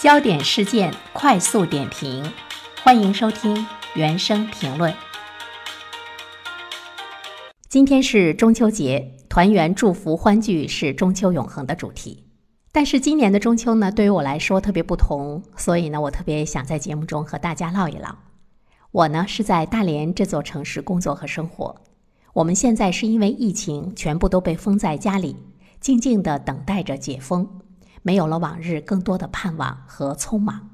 焦点事件快速点评，欢迎收听原声评论。今天是中秋节，团圆、祝福、欢聚是中秋永恒的主题。但是今年的中秋呢，对于我来说特别不同，所以呢，我特别想在节目中和大家唠一唠。我呢是在大连这座城市工作和生活，我们现在是因为疫情全部都被封在家里，静静的等待着解封。没有了往日更多的盼望和匆忙。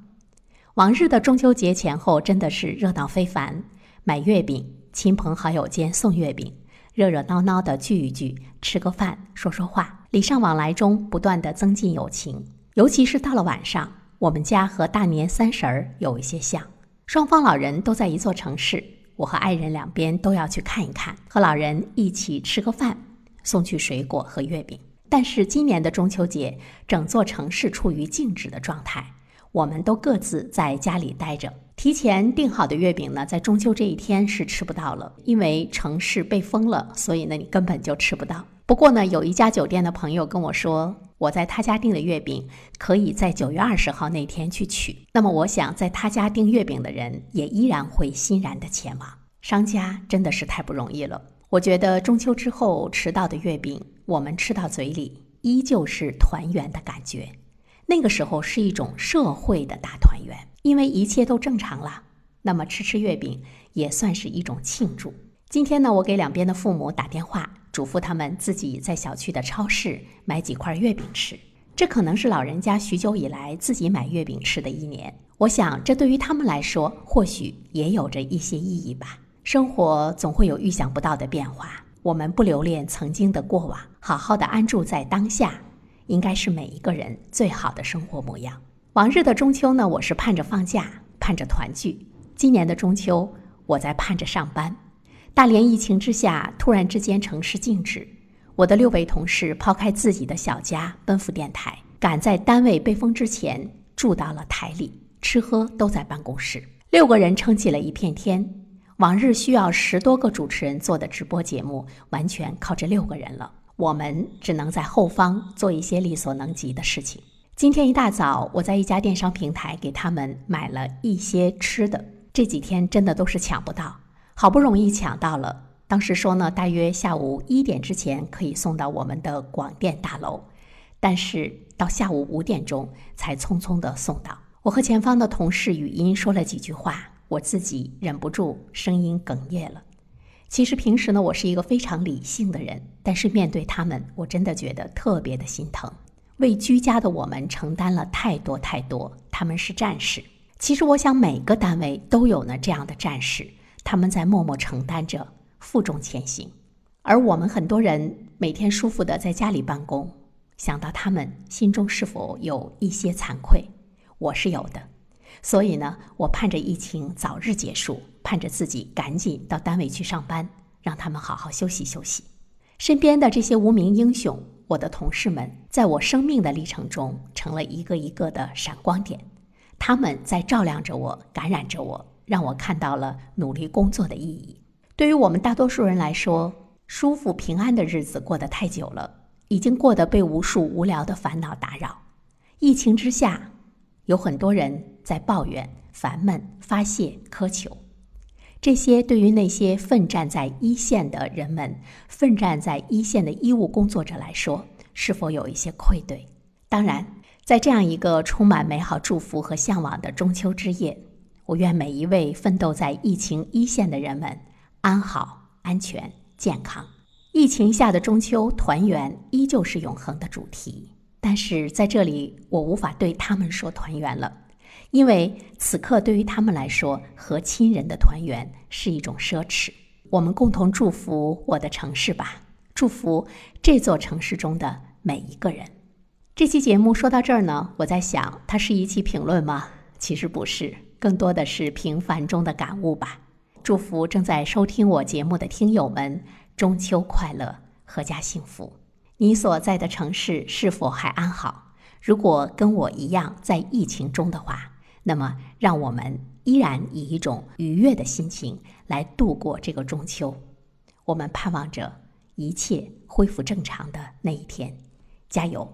往日的中秋节前后真的是热闹非凡，买月饼，亲朋好友间送月饼，热热闹闹的聚一聚，吃个饭，说说话，礼尚往来中不断的增进友情。尤其是到了晚上，我们家和大年三十儿有一些像，双方老人都在一座城市，我和爱人两边都要去看一看，和老人一起吃个饭，送去水果和月饼。但是今年的中秋节，整座城市处于静止的状态，我们都各自在家里待着。提前订好的月饼呢，在中秋这一天是吃不到了，因为城市被封了，所以呢你根本就吃不到。不过呢，有一家酒店的朋友跟我说，我在他家订的月饼可以在九月二十号那天去取。那么我想，在他家订月饼的人也依然会欣然的前往。商家真的是太不容易了。我觉得中秋之后吃到的月饼。我们吃到嘴里依旧是团圆的感觉，那个时候是一种社会的大团圆，因为一切都正常了。那么吃吃月饼也算是一种庆祝。今天呢，我给两边的父母打电话，嘱咐他们自己在小区的超市买几块月饼吃。这可能是老人家许久以来自己买月饼吃的一年。我想，这对于他们来说，或许也有着一些意义吧。生活总会有预想不到的变化。我们不留恋曾经的过往，好好的安住在当下，应该是每一个人最好的生活模样。往日的中秋呢，我是盼着放假，盼着团聚；今年的中秋，我在盼着上班。大连疫情之下，突然之间城市静止，我的六位同事抛开自己的小家，奔赴电台，赶在单位被封之前住到了台里，吃喝都在办公室，六个人撑起了一片天。往日需要十多个主持人做的直播节目，完全靠这六个人了。我们只能在后方做一些力所能及的事情。今天一大早，我在一家电商平台给他们买了一些吃的。这几天真的都是抢不到，好不容易抢到了。当时说呢，大约下午一点之前可以送到我们的广电大楼，但是到下午五点钟才匆匆的送到。我和前方的同事语音说了几句话。我自己忍不住声音哽咽了。其实平时呢，我是一个非常理性的人，但是面对他们，我真的觉得特别的心疼。为居家的我们承担了太多太多，他们是战士。其实我想每个单位都有呢这样的战士，他们在默默承担着，负重前行。而我们很多人每天舒服的在家里办公，想到他们，心中是否有一些惭愧？我是有的。所以呢，我盼着疫情早日结束，盼着自己赶紧到单位去上班，让他们好好休息休息。身边的这些无名英雄，我的同事们，在我生命的历程中成了一个一个的闪光点，他们在照亮着我，感染着我，让我看到了努力工作的意义。对于我们大多数人来说，舒服平安的日子过得太久了，已经过得被无数无聊的烦恼打扰。疫情之下。有很多人在抱怨、烦闷、发泄、苛求，这些对于那些奋战在一线的人们、奋战在一线的医务工作者来说，是否有一些愧对？当然，在这样一个充满美好祝福和向往的中秋之夜，我愿每一位奋斗在疫情一线的人们安好、安全、健康。疫情下的中秋团圆，依旧是永恒的主题。但是在这里，我无法对他们说团圆了，因为此刻对于他们来说，和亲人的团圆是一种奢侈。我们共同祝福我的城市吧，祝福这座城市中的每一个人。这期节目说到这儿呢，我在想，它是一期评论吗？其实不是，更多的是平凡中的感悟吧。祝福正在收听我节目的听友们，中秋快乐，阖家幸福。你所在的城市是否还安好？如果跟我一样在疫情中的话，那么让我们依然以一种愉悦的心情来度过这个中秋。我们盼望着一切恢复正常的那一天，加油！